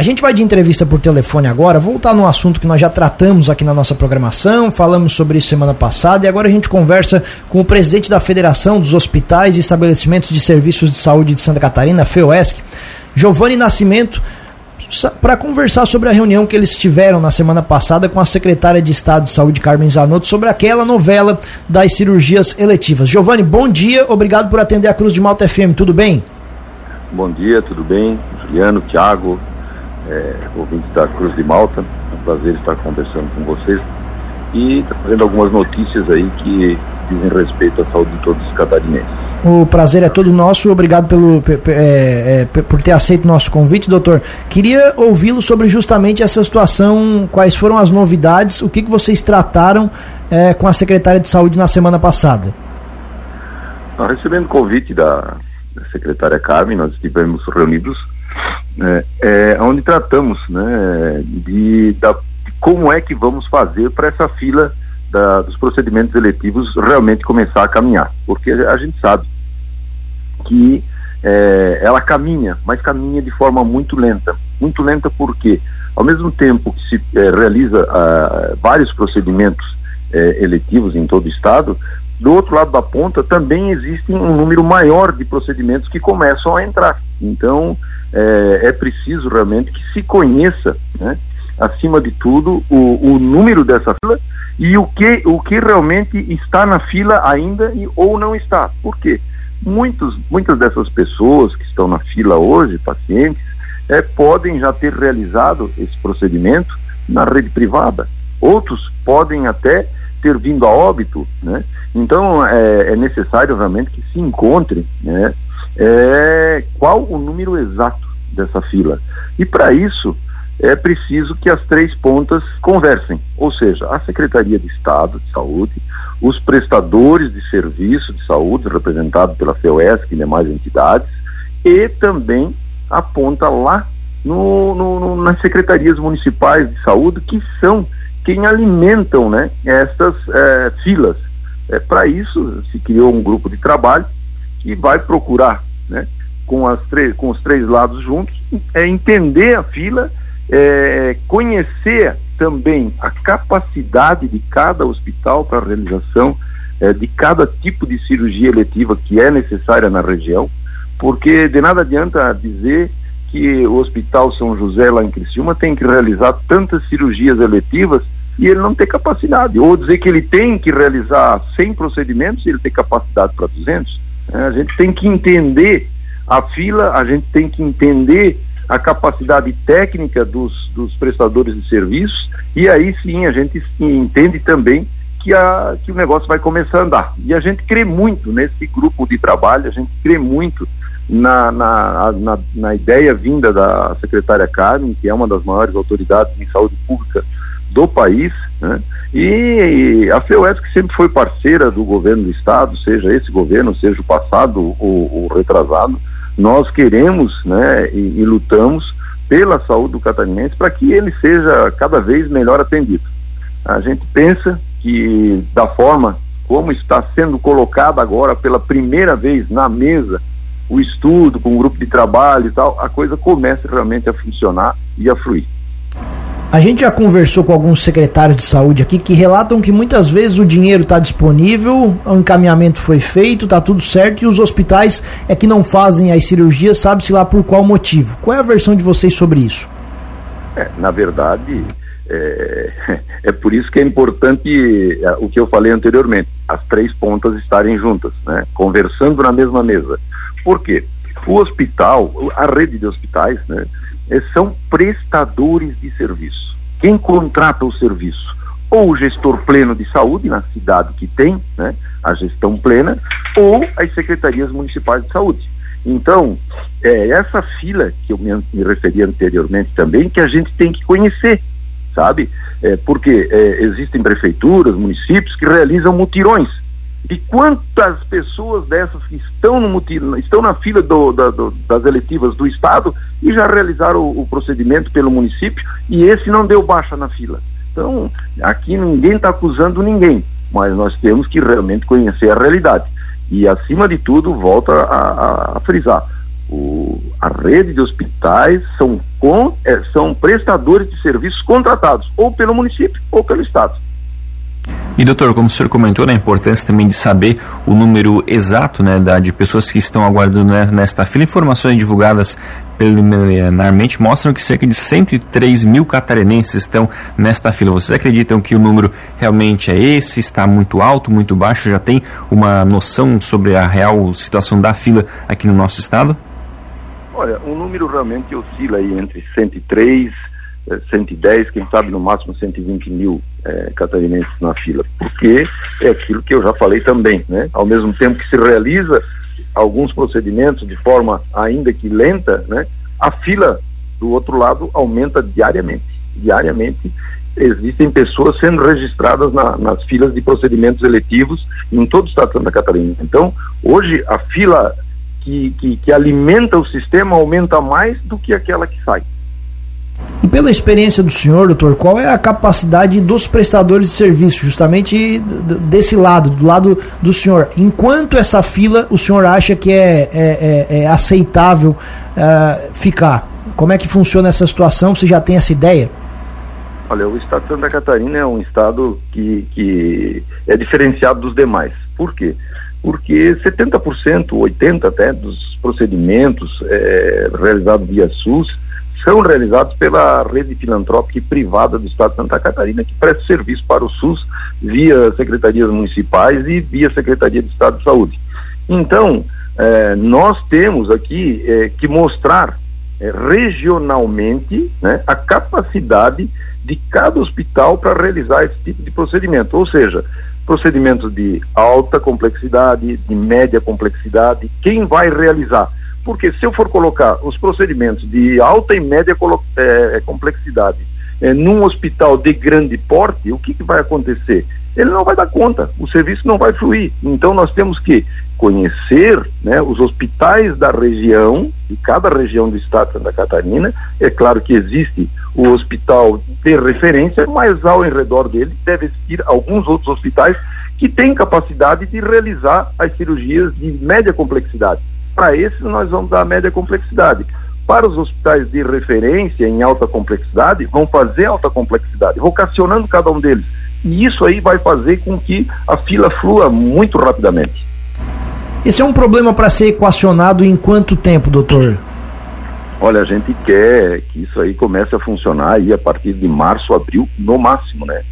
A gente vai de entrevista por telefone agora, voltar num assunto que nós já tratamos aqui na nossa programação, falamos sobre isso semana passada e agora a gente conversa com o presidente da Federação dos Hospitais e Estabelecimentos de Serviços de Saúde de Santa Catarina, FEOESC, Giovanni Nascimento, para conversar sobre a reunião que eles tiveram na semana passada com a secretária de Estado de Saúde, Carmen Zanotto, sobre aquela novela das cirurgias eletivas. Giovanni, bom dia, obrigado por atender a Cruz de Malta FM, tudo bem? Bom dia, tudo bem? Juliano, Thiago, é, ouvinte da Cruz de Malta, é um prazer estar conversando com vocês e trazendo algumas notícias aí que dizem respeito à saúde de todos os catarinenses. O prazer é todo nosso, obrigado pelo, é, é, por ter aceito o nosso convite, doutor. Queria ouvi-lo sobre justamente essa situação, quais foram as novidades, o que, que vocês trataram é, com a secretária de saúde na semana passada. Nós recebendo convite da, da secretária Carmen, nós estivemos reunidos, é, é, onde tratamos né, de, da, de como é que vamos fazer para essa fila da, dos procedimentos eletivos realmente começar a caminhar, porque a gente sabe que é, ela caminha, mas caminha de forma muito lenta. Muito lenta porque, ao mesmo tempo que se é, realiza ah, vários procedimentos é, eletivos em todo o estado, do outro lado da ponta também existe um número maior de procedimentos que começam a entrar. Então, é, é preciso realmente que se conheça, né, acima de tudo, o, o número dessa fila e o que, o que realmente está na fila ainda e, ou não está. Por quê? Muitos, muitas dessas pessoas que estão na fila hoje, pacientes, é, podem já ter realizado esse procedimento na rede privada. Outros podem até ter vindo a óbito, né? Então é, é necessário realmente que se encontre, né? É, qual o número exato dessa fila. E para isso é preciso que as três pontas conversem, ou seja, a Secretaria de Estado de Saúde, os prestadores de serviço de saúde, representados pela FEUESC e demais entidades, e também a ponta lá no, no, nas secretarias municipais de saúde, que são quem alimentam né, essas é, filas. É, Para isso, se criou um grupo de trabalho que vai procurar, né, com, as com os três lados juntos, é entender a fila é, conhecer também a capacidade de cada hospital para a realização é, de cada tipo de cirurgia eletiva que é necessária na região, porque de nada adianta dizer que o Hospital São José lá em Criciúma tem que realizar tantas cirurgias eletivas e ele não tem capacidade, ou dizer que ele tem que realizar 100 procedimentos e ele tem capacidade para 200. A gente tem que entender a fila, a gente tem que entender a capacidade técnica dos, dos prestadores de serviços e aí sim a gente entende também que, a, que o negócio vai começar a andar. E a gente crê muito nesse grupo de trabalho, a gente crê muito na, na, na, na ideia vinda da secretária Carmen, que é uma das maiores autoridades em saúde pública do país, né? E a FEUES que sempre foi parceira do governo do estado, seja esse governo, seja o passado ou o retrasado, nós queremos né, e, e lutamos pela saúde do catarinense para que ele seja cada vez melhor atendido. A gente pensa que da forma como está sendo colocado agora pela primeira vez na mesa o estudo com o grupo de trabalho e tal, a coisa começa realmente a funcionar e a fluir. A gente já conversou com alguns secretários de saúde aqui que relatam que muitas vezes o dinheiro está disponível, o encaminhamento foi feito, está tudo certo e os hospitais é que não fazem as cirurgias, sabe-se lá por qual motivo. Qual é a versão de vocês sobre isso? É, na verdade, é, é, por isso que é importante é, o que eu falei anteriormente, as três pontas estarem juntas, né? conversando na mesma mesa. Por quê? O hospital, a rede de hospitais, né? São prestadores de serviço. Quem contrata o serviço? Ou o gestor pleno de saúde na cidade que tem, né, a gestão plena, ou as secretarias municipais de saúde. Então, é essa fila que eu me, me referi anteriormente também, que a gente tem que conhecer, sabe? É, porque é, existem prefeituras, municípios que realizam mutirões e quantas pessoas dessas que estão, no, estão na fila do, da, do, das eletivas do Estado e já realizaram o, o, procedimento pelo município e esse não deu baixa na fila. Então, aqui ninguém está acusando ninguém, mas nós temos que realmente conhecer a realidade. E, acima de tudo, volta a, a, a frisar: O, a rede de hospitais são, com, é, são prestadores de serviços contratados, ou pelo município ou pelo Estado. E doutor, como o senhor comentou, né, a importância também de saber o número exato né, da, de pessoas que estão aguardando nesta fila, informações divulgadas preliminarmente mostram que cerca de 103 mil catarinenses estão nesta fila. Vocês acreditam que o número realmente é esse? Está muito alto, muito baixo? Já tem uma noção sobre a real situação da fila aqui no nosso estado? Olha, o número realmente oscila aí entre 103, 110, eh, quem sabe no máximo 120 mil é, catarinenses na fila, porque é aquilo que eu já falei também, né? Ao mesmo tempo que se realiza alguns procedimentos de forma ainda que lenta, né? A fila do outro lado aumenta diariamente. Diariamente existem pessoas sendo registradas na, nas filas de procedimentos eletivos em todo o estado de Santa Catarina. Então, hoje a fila que, que, que alimenta o sistema aumenta mais do que aquela que sai. E pela experiência do senhor, doutor, qual é a capacidade dos prestadores de serviço, justamente desse lado, do lado do senhor? Enquanto essa fila o senhor acha que é, é, é, é aceitável uh, ficar? Como é que funciona essa situação? Você já tem essa ideia? Olha, o estado de Santa Catarina é um estado que, que é diferenciado dos demais. Por quê? Porque 70%, 80% até dos procedimentos é, realizados via SUS são realizados pela rede filantrópica e privada do Estado de Santa Catarina, que presta serviço para o SUS via secretarias municipais e via Secretaria de Estado de Saúde. Então, eh, nós temos aqui eh, que mostrar eh, regionalmente né, a capacidade de cada hospital para realizar esse tipo de procedimento, ou seja, procedimentos de alta complexidade, de média complexidade, quem vai realizar? Porque se eu for colocar os procedimentos de alta e média é, é, complexidade é, num hospital de grande porte, o que, que vai acontecer? Ele não vai dar conta, o serviço não vai fluir. Então nós temos que conhecer né, os hospitais da região, de cada região do estado de Santa Catarina. É claro que existe o hospital de referência, mas ao redor dele deve existir alguns outros hospitais que têm capacidade de realizar as cirurgias de média complexidade. Para esses, nós vamos dar a média complexidade. Para os hospitais de referência em alta complexidade, vão fazer alta complexidade, vocacionando cada um deles. E isso aí vai fazer com que a fila flua muito rapidamente. Esse é um problema para ser equacionado em quanto tempo, doutor? Olha, a gente quer que isso aí comece a funcionar aí a partir de março, abril, no máximo, né?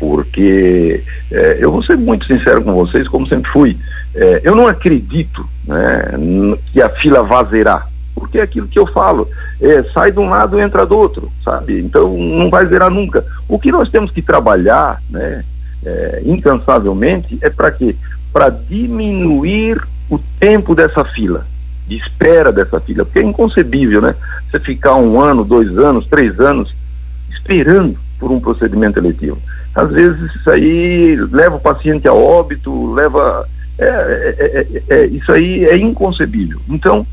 Porque é, eu vou ser muito sincero com vocês, como sempre fui. É, eu não acredito né, que a fila vá zerar, porque é aquilo que eu falo, é, sai de um lado e entra do outro, sabe? Então não vai zerar nunca. O que nós temos que trabalhar, né, é, incansavelmente, é para quê? Para diminuir o tempo dessa fila, de espera dessa fila, porque é inconcebível, né? Você ficar um ano, dois anos, três anos esperando por um procedimento eletivo. Às vezes isso aí leva o paciente a óbito, leva é é, é, é, é, isso aí é inconcebível. Então,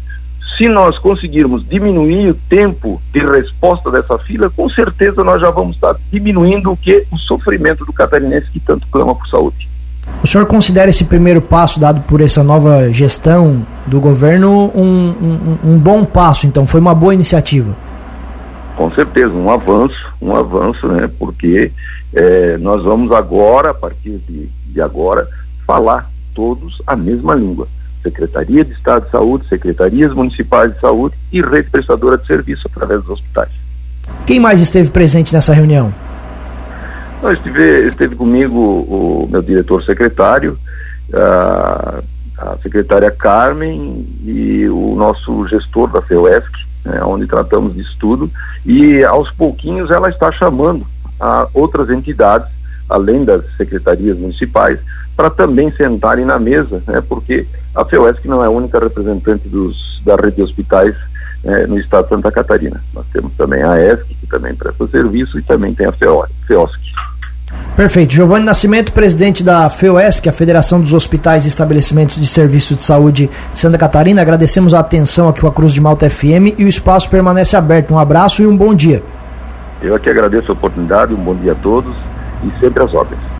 se nós conseguirmos diminuir o tempo de resposta dessa fila, com certeza nós já vamos estar diminuindo o que o sofrimento do catarinense que tanto clama por saúde. O senhor considera esse primeiro passo dado por essa nova gestão do governo um, um, um bom passo? Então, foi uma boa iniciativa? Com certeza, um avanço, um avanço, né? Porque é, nós vamos agora, a partir de, de agora, falar todos a mesma língua. Secretaria de Estado de Saúde, secretarias municipais de saúde e rede prestadora de serviço através dos hospitais. Quem mais esteve presente nessa reunião? Não, estive, esteve comigo o meu diretor secretário, a, a secretária Carmen e o nosso gestor da FEUESC, né, onde tratamos disso tudo, e aos pouquinhos ela está chamando a outras entidades, além das secretarias municipais, para também sentarem na mesa, né, porque a FEUESC não é a única representante dos, da rede de hospitais né, no estado de Santa Catarina. Nós temos também a ESC, que também presta serviço, e também tem a FEOSC. Perfeito. Giovanni Nascimento, presidente da FEOESC, a Federação dos Hospitais e Estabelecimentos de Serviços de Saúde de Santa Catarina. Agradecemos a atenção aqui com a Cruz de Malta FM e o espaço permanece aberto. Um abraço e um bom dia. Eu aqui agradeço a oportunidade, um bom dia a todos e sempre às ordens.